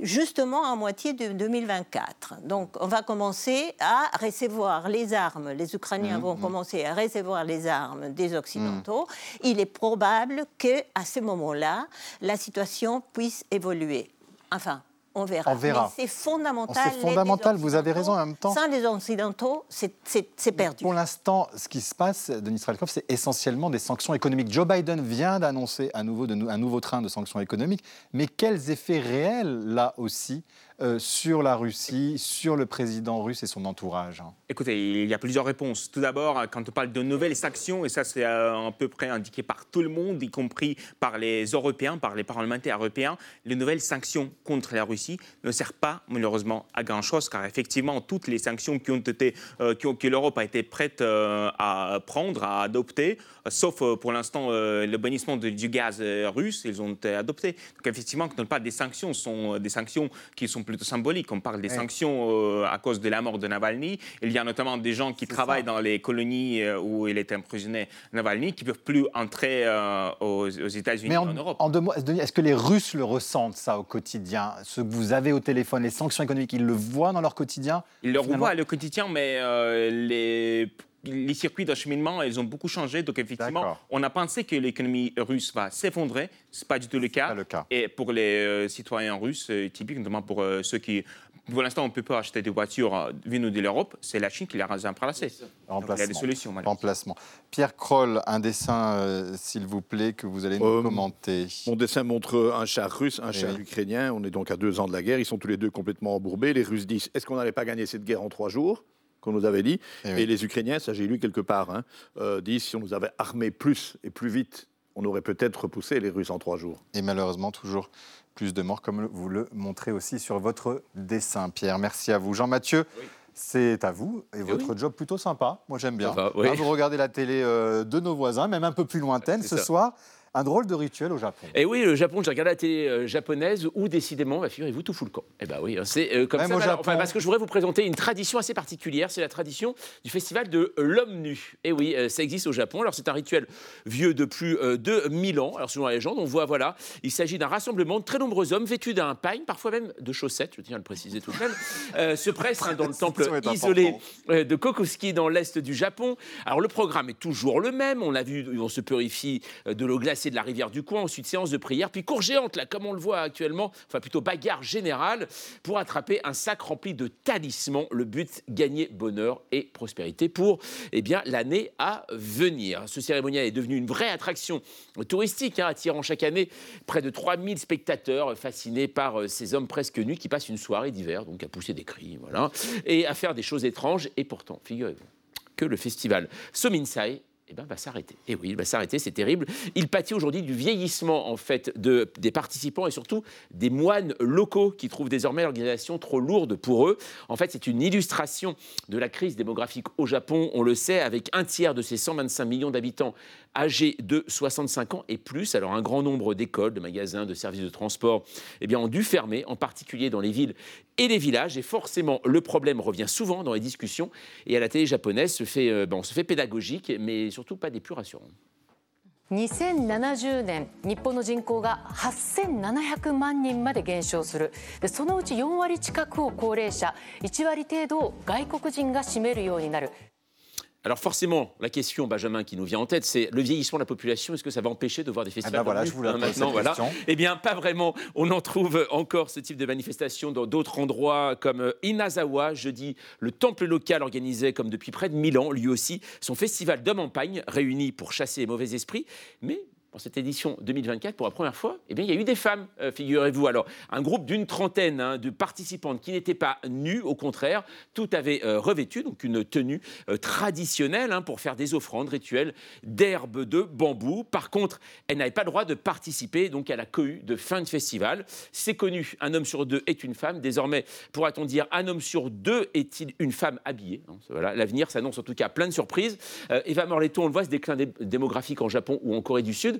justement en moitié de 2024. Donc on va commencer à recevoir les armes, les Ukrainiens mmh, vont mmh. commencer à recevoir les armes des Occidentaux. Mmh. Il est probable qu'à ce moment-là, la situation puisse évoluer. Enfin, on verra. c'est fondamental. C'est fondamental, vous avez raison en même temps. Sans les Occidentaux, c'est perdu. Pour l'instant, ce qui se passe, Denis Strelkov, c'est essentiellement des sanctions économiques. Joe Biden vient d'annoncer à nouveau un nouveau train de sanctions économiques, mais quels effets réels, là aussi, euh, sur la Russie, sur le président russe et son entourage Écoutez, il y a plusieurs réponses. Tout d'abord, quand on parle de nouvelles sanctions, et ça c'est euh, à peu près indiqué par tout le monde, y compris par les Européens, par les parlementaires européens, les nouvelles sanctions contre la Russie ne servent pas malheureusement à grand-chose, car effectivement, toutes les sanctions qui ont été, euh, que l'Europe a été prête à prendre, à adopter, sauf pour l'instant le bannissement du gaz russe, ils ont été adoptés. Donc effectivement, quand on parle des sanctions, ce sont des sanctions qui sont plutôt symbolique. On parle des sanctions euh, à cause de la mort de Navalny. Il y a notamment des gens qui travaillent dans les colonies euh, où il était emprisonné, Navalny, qui ne peuvent plus entrer euh, aux, États-Unis Mais en, Europe. En deux mots, est-ce que les Russes le ressentent, ça, au quotidien Ce vous avez au téléphone, les sanctions économiques, ils le voient dans leur quotidien Ils le voient au quotidien, mais les les circuits d'acheminement, ils ont beaucoup changé. Donc, effectivement, on a pensé que l'économie russe va s'effondrer. Ce n'est pas du tout le cas. le cas. Et pour les euh, citoyens russes, euh, typiques, notamment pour euh, ceux qui. Pour l'instant, on ne peut pas acheter des voitures venues de l'Europe. C'est la Chine qui les a remplacées. il y a des solutions. Remplacement. Pierre Kroll, un dessin, s'il vous plaît, que vous allez nous commenter. Mon dessin montre un char russe, un char ukrainien. On est donc à deux ans de la guerre. Ils sont tous les deux complètement embourbés. Les Russes disent est-ce qu'on n'allait pas gagner cette guerre en trois jours qu'on nous avait dit. Eh et, les Ukrainiens, ça j'ai lu quelque part, hein, euh, disent si on nous avait armés plus et plus vite, on aurait peut-être repoussé les Russes en trois jours. Et malheureusement, toujours plus de morts, comme vous le montrez aussi sur votre dessin, Pierre. Merci à vous. Jean-Mathieu. C'est à vous et, votre job plutôt sympa. Moi j'aime bien. Hein, vous regardez la télé euh, de nos voisins, même un peu plus lointaine ce soir. Un drôle de rituel au Japon. Et eh oui, le Japon, j'ai regardé la télé euh, japonaise où décidément, bah, figurez-vous, tout fout le camp. Et eh bah oui, hein, c'est euh, comme ça. Au Japon... parce que je voudrais vous présenter une tradition assez particulière, c'est la tradition du festival de l'homme nu. Et eh oui, euh, ça existe au Japon. Alors c'est un rituel vieux de plus de 1000 ans. Alors selon la légende, on voit, voilà, il s'agit d'un rassemblement de très nombreux hommes vêtus d'un pagne, parfois même de chaussettes, je tiens à le préciser tout de même, se pressent hein, dans le temple isolé de Kokuski dans l'est du Japon. Alors le programme est toujours le même. On a vu, on se purifie de l'eau glacée de la rivière du coin ensuite séance de prière, puis cour géante, là, comme on le voit actuellement, enfin plutôt bagarre générale, pour attraper un sac rempli de talismans. Le but, gagner bonheur et prospérité pour eh bien, l'année à venir. Ce cérémonial est devenu une vraie attraction touristique, hein, attirant chaque année près de 3000 spectateurs fascinés par euh, ces hommes presque nus qui passent une soirée d'hiver, donc à pousser des cris, voilà, et à faire des choses étranges. Et pourtant, figurez-vous que le festival Sominsai eh ben, va s'arrêter. Et eh oui, il va s'arrêter, c'est terrible. Il pâtit aujourd'hui du vieillissement en fait de, des participants et surtout des moines locaux qui trouvent désormais l'organisation trop lourde pour eux. En fait, c'est une illustration de la crise démographique au Japon. On le sait, avec un tiers de ses 125 millions d'habitants âgés de 65 ans et plus. Alors un grand nombre d'écoles, de magasins, de services de transport eh bien, ont dû fermer, en particulier dans les villes et les villages. Et forcément, le problème revient souvent dans les discussions. Et à la télé japonaise, se fait, euh, on se fait pédagogique, mais surtout pas des plus rassurants. 2070年日本の人口が8700万人まで減少するでそのうち4割近くを高齢者1割程度を外国人が占めるようになる alors forcément, la question, Benjamin, qui nous vient en tête, c'est le vieillissement de la population. Est-ce que ça va empêcher de voir des festivals ah ben voilà, je vous la maintenant voilà. Eh bien, pas vraiment. On en trouve encore ce type de manifestation dans d'autres endroits, comme euh, Inazawa. Jeudi, le temple local organisait, comme depuis près de 1000 ans, lui aussi, son festival d'hommes en pagne, réunis pour chasser les mauvais esprits. Mais pour cette édition 2024, pour la première fois, eh bien, il y a eu des femmes, euh, figurez-vous. Alors, un groupe d'une trentaine hein, de participantes qui n'étaient pas nues, au contraire, tout avait euh, revêtu, donc une tenue euh, traditionnelle hein, pour faire des offrandes rituelles d'herbes de bambou. Par contre, elles n'avaient pas le droit de participer donc à la cohue de fin de festival. C'est connu, un homme sur deux est une femme. Désormais, pourra-t-on dire un homme sur deux est-il une femme habillée? L'avenir s'annonce en tout cas plein de surprises. Eva Morletto, on le voit, ce déclin démographique en Japon ou en Corée du Sud,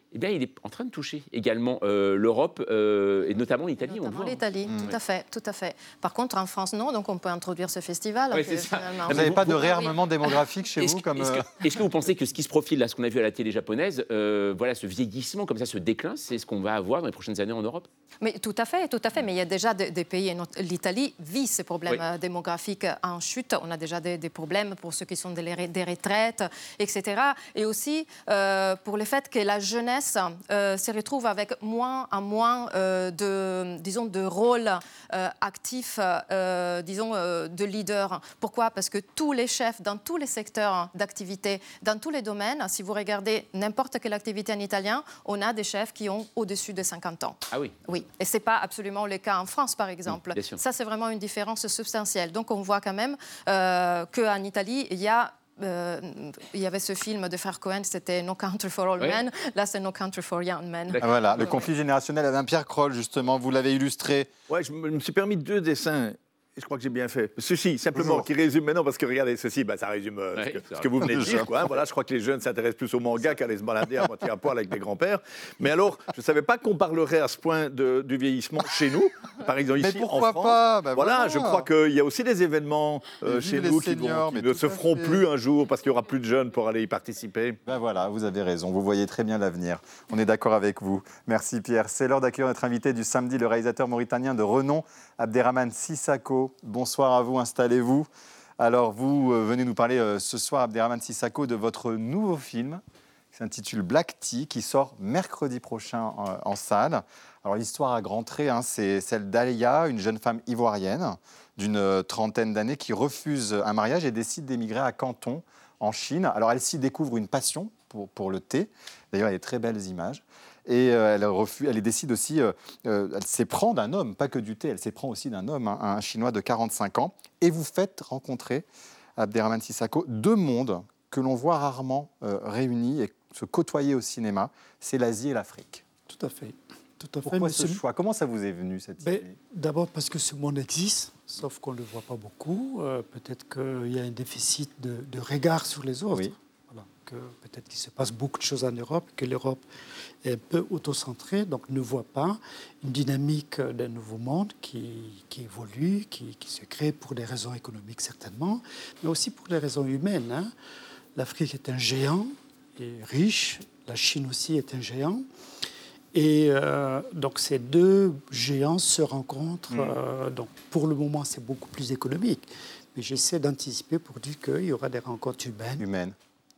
eh bien, il est en train de toucher également euh, l'Europe euh, et notamment l'Italie. Notamment l'Italie, mmh. tout à fait, tout à fait. Par contre, en France, non, donc on peut introduire ce festival. Oui, vous n'avez pas de réarmement démographique chez vous comme Est-ce que, euh, est que, vous pensez que ce qui se profile là, ce qu'on a vu à la télé japonaise, voilà, ce vieillissement comme ça, ce déclin, c'est ce qu'on va avoir dans les prochaines années en Europe? Mais tout à fait, tout à fait. Mais il y a déjà des, pays, l'Italie vit ces problèmes démographiques en chute. On a déjà des, problèmes pour ceux qui sont des, des retraites, etc. Et aussi pour le fait que la jeunesse euh, se retrouve avec moins en moins euh, de, disons, de rôle euh, actif, disons, de leader. Pourquoi? Parce que tous les chefs dans tous les secteurs d'activité, dans tous les domaines, si vous regardez n'importe quelle activité en italien, on a des chefs qui ont au-dessus de 50 ans. Ah oui Oui, et ce n'est pas absolument le cas en France, par exemple. Ça, c'est vraiment une différence substantielle. Donc, on voit quand même qu'en Italie, il y a euh, il y avait ce film de frère Cohen, c'était No Country for All Men. Là, c'est No Country for Young Men. Ah, voilà, le conflit générationnel avec Pierre Kroll, justement, vous l'avez illustré. Ouais, je me suis permis deux dessins je crois que j'ai bien fait. Ceci, simplement, qui résume maintenant, parce que regardez, ceci, bah, ça résume euh, ce, que, vous venez de dire. Quoi, hein. voilà, je crois que les jeunes s'intéressent plus au manga qu'à aller se balader à moitié à poil avec des grands-pères. Mais alors, je ne savais pas qu'on parlerait à ce point de, du vieillissement chez nous, par exemple ici Mais pourquoi en France. Pas? Ben voilà, je crois qu'il y a aussi des événements euh, chez nous qui, ne se feront plus un jour parce qu'il n'y aura plus de jeunes pour aller y participer. Ben voilà, vous avez raison, vous voyez très bien l'avenir. On est d'accord avec vous. Merci Pierre. C'est l'heure d'accueillir notre invité du samedi, le réalisateur mauritanien de renom, Abderrahman Sissako. Bonsoir à vous, installez-vous. Alors, vous euh, venez nous parler euh, ce soir, Abderrahman Sissako, de votre nouveau film qui s'intitule Black Tea, qui sort mercredi prochain en, salle. Alors, l'histoire à grands traits, hein, c'est celle d'Alia, une jeune femme ivoirienne d'une euh, trentaine d'années qui refuse un mariage et décide d'émigrer à Canton, en Chine. Alors, elle s'y découvre une passion pour, le thé. D'ailleurs, il y a de très belles images. Et elle, refuse, elle décide aussi, elle s'éprend d'un homme, pas que du thé, elle s'éprend aussi d'un homme, hein, un Chinois de 45 ans et vous faites rencontrer Abderrahman Sissako deux mondes que l'on voit rarement euh, réunis et se côtoyer au cinéma, c'est l'Asie et l'Afrique. Tout à fait. Tout à Pourquoi ce choix? Comment ça vous est venu cette ben, idée? D'abord parce que ce monde existe, sauf qu'on ne le voit pas beaucoup. Euh, peut-être qu'il y a un déficit de, regard sur les autres. que peut-être qu'il se passe beaucoup de choses en Europe, que l'Europe est peu autocentrée, donc ne voit pas une dynamique d'un nouveau monde qui, évolue, qui, se crée pour des raisons économiques certainement, mais aussi pour des raisons humaines. Hein. L'Afrique est un géant, et riche, la Chine aussi est un géant. Et euh, donc ces deux géants se rencontrent. Mm. Euh, donc pour le moment, c'est beaucoup plus économique. Mais j'essaie d'anticiper pour dire qu'il y aura des rencontres humaines. Humaines.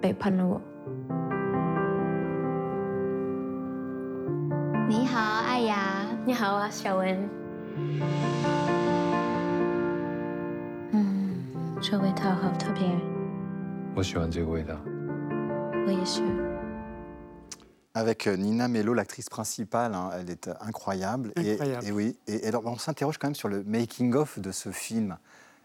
背叛了我。你好，艾雅。你好啊，小文。嗯，这味道好特别。我喜欢这个味道。我也是。avec euh, Nina Mello, l'actrice principale. Hein, elle est euh, incroyable. Et, oui. Et, alors, on s'interroge quand même sur le making-of de ce film.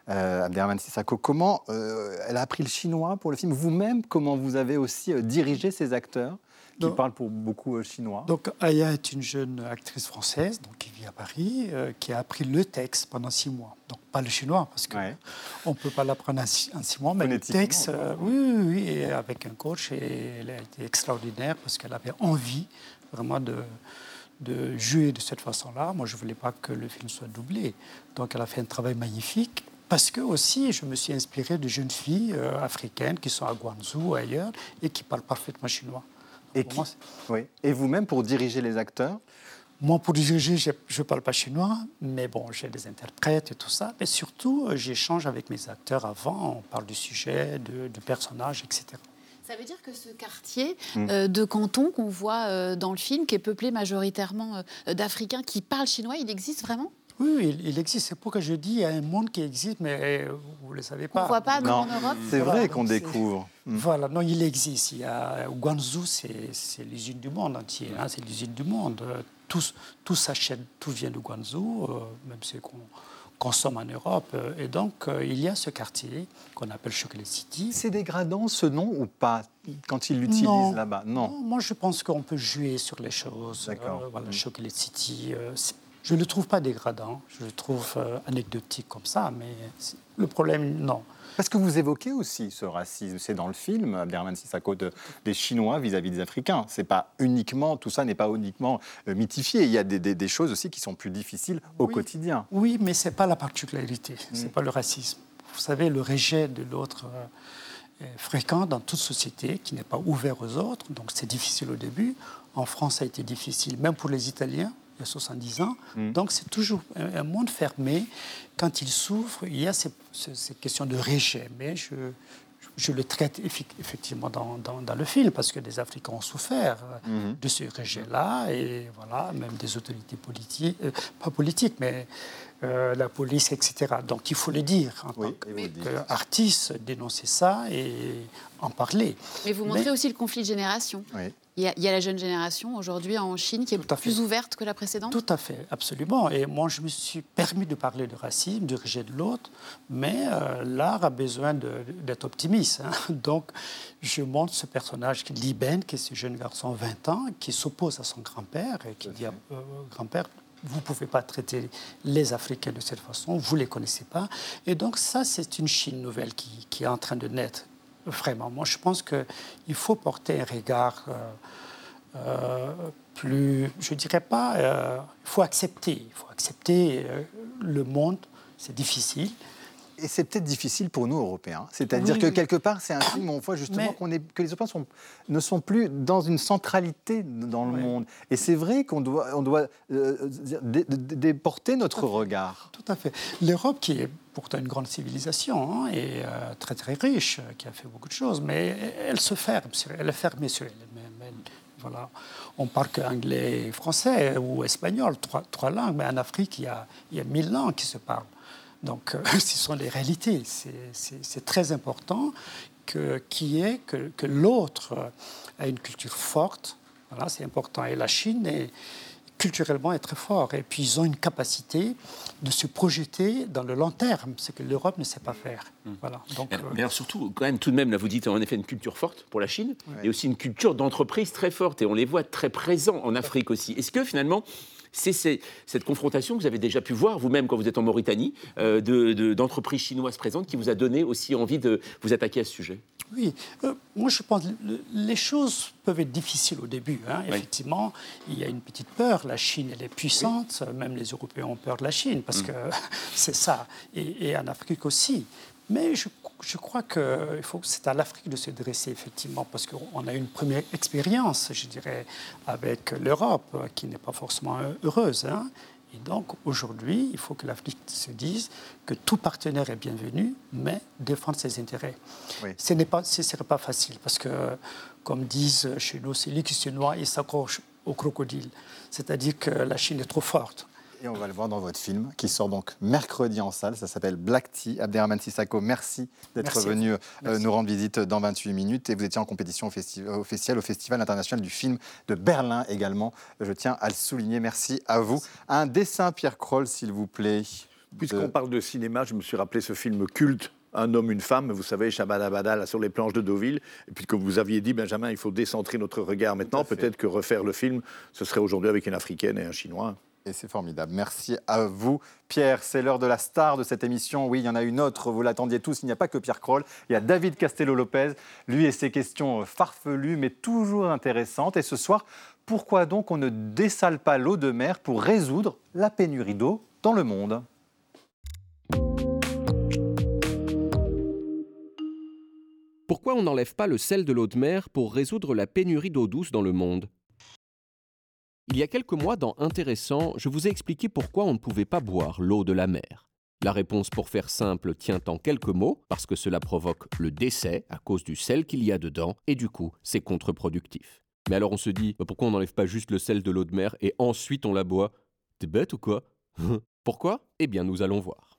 Euh, Sissako, comment euh, elle a appris le chinois pour le film? Vous-même, comment vous avez aussi dirigé ces acteurs qui parle pour beaucoup euh, chinois? Donc Aya est une jeune actrice française donc, qui vit à Paris, euh, qui a appris le texte pendant six mois. Donc pas le chinois, parce qu'on ne peut pas l'apprendre en six, mois, mais le texte, euh, oui, oui, oui, et avec un coach, et elle a été extraordinaire parce qu'elle avait envie vraiment de, de jouer de cette façon-là. Moi, je ne voulais pas que le film soit doublé. Donc elle a fait un travail magnifique. Parce que aussi, je me suis inspiré de jeunes filles africaines qui sont à Guangzhou ou ailleurs et qui parlent parfaitement chinois. Et, oui. et vous-même, pour diriger les acteurs? Moi, pour diriger, je ne parle pas chinois, mais bon, j'ai des interprètes et tout ça. Mais surtout, euh, j'échange avec mes acteurs avant. On parle du sujet, de, du personnage, etc. Ça veut dire que ce quartier hmm. euh, de Canton qu'on voit euh, dans le film, qui est peuplé majoritairement d'Africains qui parlent chinois, il existe vraiment? Oui, il, existe. C'est pourquoi je dis qu'il y a un monde qui existe, mais vous ne le savez pas. On ne voit pas non. en Europe? C'est vrai qu'on découvre. Hmm. Voilà, non, il existe. Il y a, Guangzhou, c'est l'usine du monde entier. Hein, c'est l'usine du monde. Tout, tout s'achète, tout vient de Guangzhou, euh, même ce qu'on consomme en Europe. Et donc, euh, il y a ce quartier qu'on appelle Chocolate City. C'est dégradant ce nom ou pas quand ils l'utilisent là-bas? Non. Moi, je pense qu'on peut jouer sur les choses. D'accord. Euh, voilà, hmm. Chocolate City, je ne le trouve pas dégradant, je le trouve euh, anecdotique comme ça, mais le problème, non. Parce que vous évoquez aussi ce racisme, c'est dans le film, Abderrahmane Sissako, des Chinois vis-à-vis des Africains. C'est pas uniquement, tout ça n'est pas uniquement euh, mythifié. Il y a des, choses aussi qui sont plus difficiles au quotidien. Oui, mais c'est pas la particularité, c'est mm. pas le racisme. Vous savez, le rejet de l'autre euh, est fréquent dans toute société qui n'est pas ouvert aux autres, donc c'est difficile au début. En France, ça a été difficile, même pour les Italiens il y a 70 ans. Mm. Donc c'est toujours un, monde fermé. Quand il souffre, il y a ces, questions de rejet. Mais je, je le traite effectivement dans, dans, le film parce que des Africains ont souffert mm-hmm. de ce rejet-là et voilà, même des autorités politiques, euh, pas politiques, mais euh, la police, etc. Donc il faut le dire en tant qu'artiste, dénoncer ça et en parler. Mais vous montrez aussi le conflit de génération. Oui. Il y, a, la jeune génération aujourd'hui en Chine qui est plus ouverte que la précédente? Tout à fait, absolument. Et moi, je me suis permis de parler de racisme, de rejet de l'autre, mais euh, l'art a besoin d'être optimiste. Hein. Donc, je montre ce personnage, Liben, qui est ce jeune garçon, 20 ans, qui s'oppose à son grand-père et qui dit à euh, grand-père, vous ne pouvez pas traiter les Africains de cette façon, vous ne les connaissez pas. Et donc ça, c'est une Chine nouvelle qui, qui, est en train de naître vraiment. Moi, je pense qu'il faut porter un regard euh, euh, plus, je dirais pas, euh, il faut accepter, il faut accepter le monde, c'est difficile. Et c'est peut-être difficile pour nous, Européens. C'est-à-dire que quelque part, c'est un film où on voit justement qu'on est, que les Européens sont, ne sont plus dans une centralité dans le monde. Et c'est vrai qu'on doit, on doit déporter notre regard. Tout à fait. L'Europe, qui est pourtant une grande civilisation hein, et euh, très très riche, qui a fait beaucoup de choses, mais elle se ferme, elle est fermée sur elle-même. Voilà. On parle qu'anglais, français ou espagnol, trois, trois, langues, mais en Afrique, il y, a, il y a mille langues qui se parlent. Donc, euh, ce sont les réalités. C'est très important qui est que, que l'autre a une culture forte. Voilà, c'est important. Et la Chine est culturellement est très fort. Et puis ils ont une capacité de se projeter dans le long terme, ce que l'Europe ne sait pas faire. Mmh. Voilà. Donc, mais, alors surtout, quand même, tout de même, là vous dites en effet une culture forte pour la Chine, et aussi une culture d'entreprise très forte. Et on les voit très présents en Afrique aussi. Est-ce que finalement, c'est cette confrontation que vous avez déjà pu voir vous-même quand vous êtes en Mauritanie, euh, d'entreprises chinoises présentes, qui vous a donné aussi envie de vous attaquer à ce sujet Oui, euh, moi je pense que les choses peuvent être difficiles au début. Hein. Effectivement, il y a une petite peur. La Chine, elle est puissante. Même les Européens ont peur de la Chine parce mm. que c'est ça. Et, et en Afrique aussi. Mais je, je crois que c'est à l'Afrique de se dresser, effectivement, parce qu'on a une première expérience, je dirais, avec l'Europe, qui n'est pas forcément heureuse. Hein. Et donc, aujourd'hui, il faut que l'Afrique se dise que tout partenaire est bienvenu, mais défendre ses intérêts. Ce n'est pas, ce serait pas facile, parce que, comme disent chez nous, c'est lui qui se noie et s'accroche au crocodile. C'est-à-dire que la Chine est trop forte. Et on va le voir dans votre film qui sort donc mercredi en salle. Ça s'appelle Black Tea. Abderrahman Sissako, merci d'être venu euh, nous rendre visite dans 28 minutes. Et vous étiez en compétition officielle au Festival international du film de Berlin également. Je tiens à le souligner. Merci à vous. Un dessin, Pierre Kroll, s'il vous plaît. Puisqu'on parle de cinéma, je me suis rappelé ce film culte un homme, une femme, vous savez, Shabadabada, sur les planches de Deauville. Et puis, comme vous aviez dit, Benjamin, il faut décentrer notre regard maintenant. Peut-être que refaire le film, ce serait aujourd'hui avec une Africaine et un Chinois. Et c'est formidable. Merci à vous. Pierre, c'est l'heure de la star de cette émission. Oui, il y en a une autre, vous l'attendiez tous. Il n'y a pas que Pierre Kroll. Il y a David Castello-Lopez, lui et ses questions farfelues, mais toujours intéressantes. Et ce soir, pourquoi donc on ne dessale pas l'eau de mer pour résoudre la pénurie d'eau dans le monde? Pourquoi on n'enlève pas le sel de l'eau de mer pour résoudre la pénurie d'eau douce dans le monde? Il y a quelques mois, dans Intéressant, je vous ai expliqué pourquoi on ne pouvait pas boire l'eau de la mer. La réponse, pour faire simple, tient en quelques mots, parce que cela provoque le décès à cause du sel qu'il y a dedans, et du coup, c'est contre-productif. Mais alors on se dit, pourquoi on n'enlève pas juste le sel de l'eau de mer et ensuite on la boit? T'es bête ou quoi? Pourquoi? Eh bien, nous allons voir.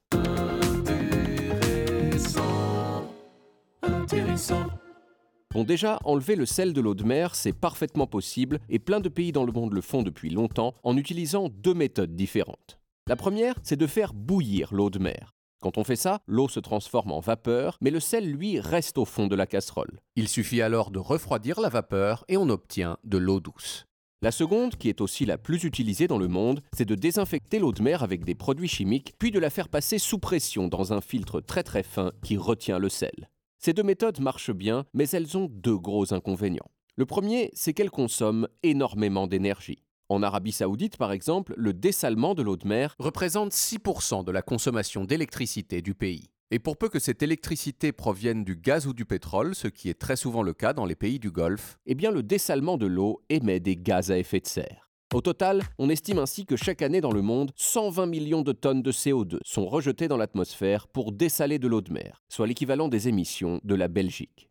Bon déjà, enlever le sel de l'eau de mer, c'est parfaitement possible et plein de pays dans le monde le font depuis longtemps en utilisant deux méthodes différentes. La première, c'est de faire bouillir l'eau de mer. Quand on fait ça, l'eau se transforme en vapeur, mais le sel, lui, reste au fond de la casserole. Il suffit alors de refroidir la vapeur et on obtient de l'eau douce. La seconde, qui est aussi la plus utilisée dans le monde, c'est de désinfecter l'eau de mer avec des produits chimiques, puis de la faire passer sous pression dans un filtre très très fin qui retient le sel. Ces deux méthodes marchent bien, mais elles ont deux gros inconvénients. Le premier, c'est qu'elles consomment énormément d'énergie. En Arabie saoudite, par exemple, le dessalement de l'eau de mer représente 6% de la consommation d'électricité du pays. Et pour peu que cette électricité provienne du gaz ou du pétrole, ce qui est très souvent le cas dans les pays du Golfe, eh bien le dessalement de l'eau émet des gaz à effet de serre. Au total, on estime ainsi que chaque année dans le monde, 120 millions de tonnes de CO2 sont rejetées dans l'atmosphère pour dessaler de l'eau de mer, soit l'équivalent des émissions de la Belgique.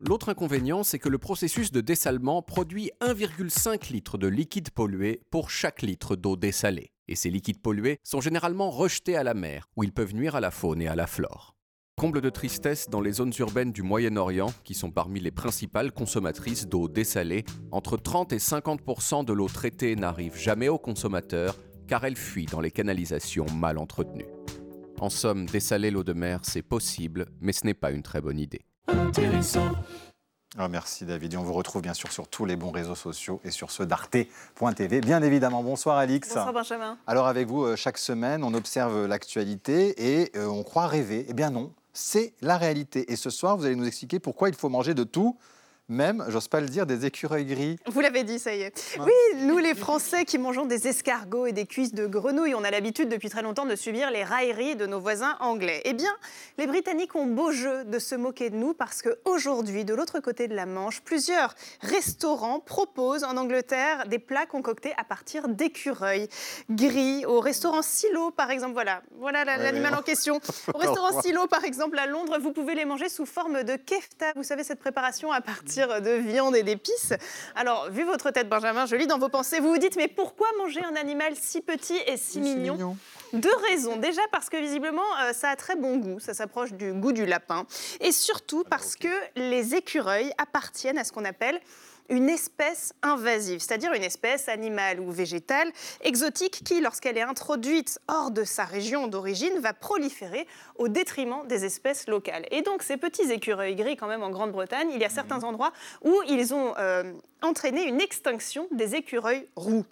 L'autre inconvénient, c'est que le processus de dessalement produit 1,5 litre de liquide pollué pour chaque litre d'eau dessalée. Et ces liquides pollués sont généralement rejetés à la mer, où ils peuvent nuire à la faune et à la flore. Comble de tristesse dans les zones urbaines du Moyen-Orient, qui sont parmi les principales consommatrices d'eau dessalée, entre 30 et 50% de l'eau traitée n'arrive jamais aux consommateurs car elle fuit dans les canalisations mal entretenues. En somme, dessaler l'eau de mer, c'est possible, mais ce n'est pas une très bonne idée. Intéressant. Ah, merci David. Et on vous retrouve bien sûr sur tous les bons réseaux sociaux et sur ceux d'arte.tv. Bien évidemment. Bonsoir Alix. Bonsoir Benjamin. Alors avec vous, euh, chaque semaine, on observe l'actualité et euh, on croit rêver. Eh bien non, c'est la réalité. Et ce soir, vous allez nous expliquer pourquoi il faut manger de tout même, j'ose pas le dire, des écureuils gris. Vous l'avez dit, ça y est. Oui, nous les Français qui mangeons des escargots et des cuisses de grenouilles, on a l'habitude depuis très longtemps de subir les railleries de nos voisins anglais. Eh bien, les Britanniques ont beau jeu de se moquer de nous parce qu'aujourd'hui, de l'autre côté de la Manche, plusieurs restaurants proposent en Angleterre des plats concoctés à partir d'écureuils gris. Au restaurant Silo, par exemple, voilà, voilà l'animal en question. Au restaurant Silo, par exemple, à Londres, vous pouvez les manger sous forme de kefta. Vous savez, cette préparation à partir de viande et d'épices. Alors, vu votre tête, Benjamin, je lis dans vos pensées, vous vous dites, mais pourquoi manger un animal si petit et si mignon, Deux raisons. Déjà parce que visiblement, euh, ça a très bon goût, ça s'approche du goût du lapin. Et surtout parce que les écureuils appartiennent à ce qu'on appelle une espèce invasive, c'est-à-dire une espèce animale ou végétale exotique qui, lorsqu'elle est introduite hors de sa région d'origine, va proliférer au détriment des espèces locales. Et donc ces petits écureuils gris, quand même en Grande-Bretagne, il y a certains endroits où ils ont euh, entraîné une extinction des écureuils roux.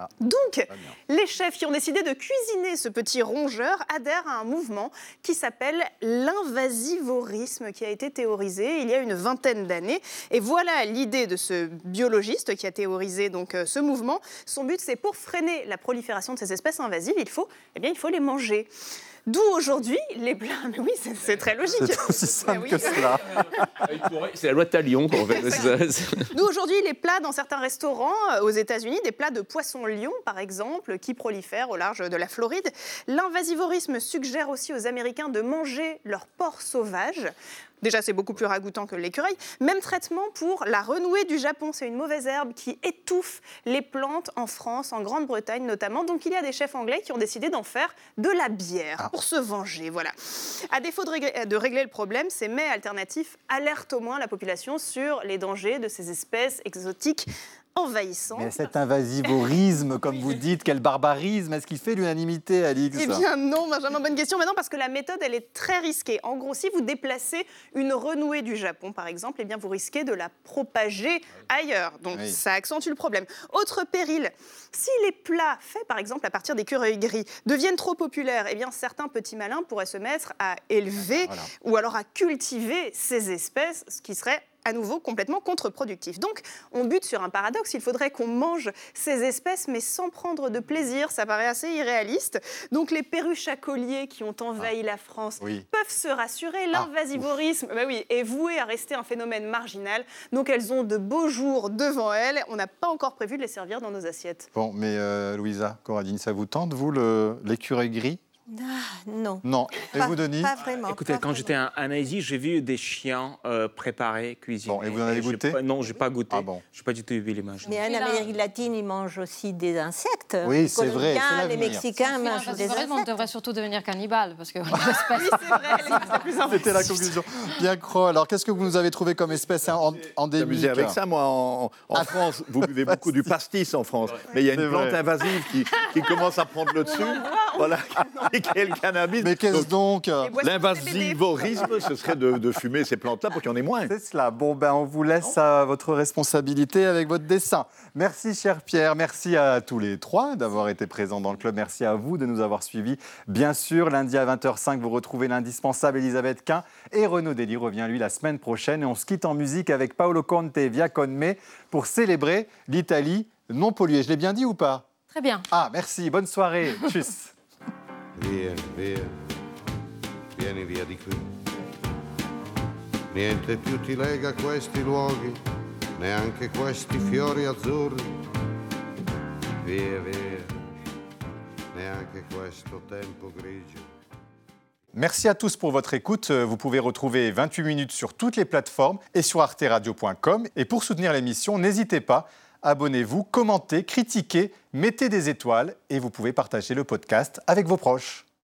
Ah. Donc, les chefs qui ont décidé de cuisiner ce petit rongeur adhèrent à un mouvement qui s'appelle l'invasivorisme, qui a été théorisé il y a une vingtaine d'années. Et voilà l'idée de ce biologiste qui a théorisé donc euh, ce mouvement. Son but, c'est pour freiner la prolifération de ces espèces invasives, il faut, eh bien, il faut les manger. D'où aujourd'hui les plats. Mais oui, c'est très logique. C'est aussi simple que cela. c'est la loi de Talion. En fait. D'où aujourd'hui les plats dans certains restaurants euh, aux États-Unis, des plats de poisson lion par exemple, qui prolifèrent au large de la Floride. L'invasivorisme suggère aussi aux Américains de manger leurs porcs sauvages. Déjà, c'est beaucoup plus ragoûtant que l'écureuil. Même traitement pour la renouée du Japon. C'est une mauvaise herbe qui étouffe les plantes en France, en Grande-Bretagne notamment. Donc, il y a des chefs anglais qui ont décidé d'en faire de la bière ah. pour se venger. Voilà. À défaut de régler, de régler le problème, ces mets alternatifs alertent au moins la population sur les dangers de ces espèces exotiques Mais cet invasivorisme, comme vous dites, quel barbarisme, est-ce qu'il fait l'unanimité, Alix Eh bien non, Benjamin, bonne question. Maintenant, parce que la méthode, elle est très risquée. En gros, si vous déplacez une renouée du Japon, par exemple, eh bien, vous risquez de la propager ailleurs. Donc, ça accentue le problème. Autre péril, si les plats faits, par exemple, à partir d'écureuils gris, deviennent trop populaires, eh bien, certains petits malins pourraient se mettre à élever ou alors à cultiver ces espèces, ce qui serait à nouveau complètement contre-productif. Donc, on bute sur un paradoxe. Il faudrait qu'on mange ces espèces, mais sans prendre de plaisir. Ça paraît assez irréaliste. Donc, les perruches à collier qui ont envahi la France peuvent se rassurer. Ah, L'invasivorisme bah oui, est voué à rester un phénomène marginal. Donc, elles ont de beaux jours devant elles. On n'a pas encore prévu de les servir dans nos assiettes. Bon, mais euh, Louisa, Coradine, ça vous tente, vous, l'écureuil gris? Ah, non. Non. Et vous, Denis Pas vraiment. Écoutez, quand j'étais en, Asie, j'ai vu des chiens euh, préparés, cuisinés. Bon, et vous en avez goûté Non, je n'ai pas goûté. Ah bon. Je n'ai pas du tout vu l'image. Mais en Amérique latine, ils mangent aussi des insectes. Oui, c'est vrai. Les Mexicains mangent des insectes. On devrait surtout devenir cannibale, parce que... oui, c'est vrai. C'était la conclusion. Bien Cro, alors qu'est-ce que vous nous avez trouvé comme espèce en, endémique avec ça, moi, en, ah. France. Vous buvez beaucoup du pastis en France. Mais il y a une plante invasive qui, qui commence à prendre le dessus. Voilà, cannabis mais qu'est-ce donc, L'invasivorisme, ce serait de, fumer ces plantes-là pour qu'il y en ait moins. C'est cela. Bon, ben, on vous laisse à votre responsabilité avec votre dessin. Merci, cher Pierre. Merci à tous les trois d'avoir été présents dans le club. Merci à vous de nous avoir suivis. Bien sûr, lundi à 20h05, vous retrouvez l'indispensable Elisabeth Quint. Et Renaud Dely revient, lui, la semaine prochaine. Et on se quitte en musique avec Paolo Conte et Via Conme pour célébrer l'Italie non polluée. Je l'ai bien dit ou pas? Très bien. Ah, merci. Bonne soirée. Tchuss. Vieni, via, vieni via di qui. Niente più ti lega questi luoghi, neanche questi fiori azzurri. Via, via, neanche questo tempo grigio. Merci à tous pour votre écoute. Vous pouvez retrouver 28 minutes sur toutes les plateformes et sur arteradio.com. Et pour soutenir l'émission, n'hésitez pas, abonnez-vous, commentez, critiquez, mettez des étoiles et vous pouvez partager le podcast avec vos proches.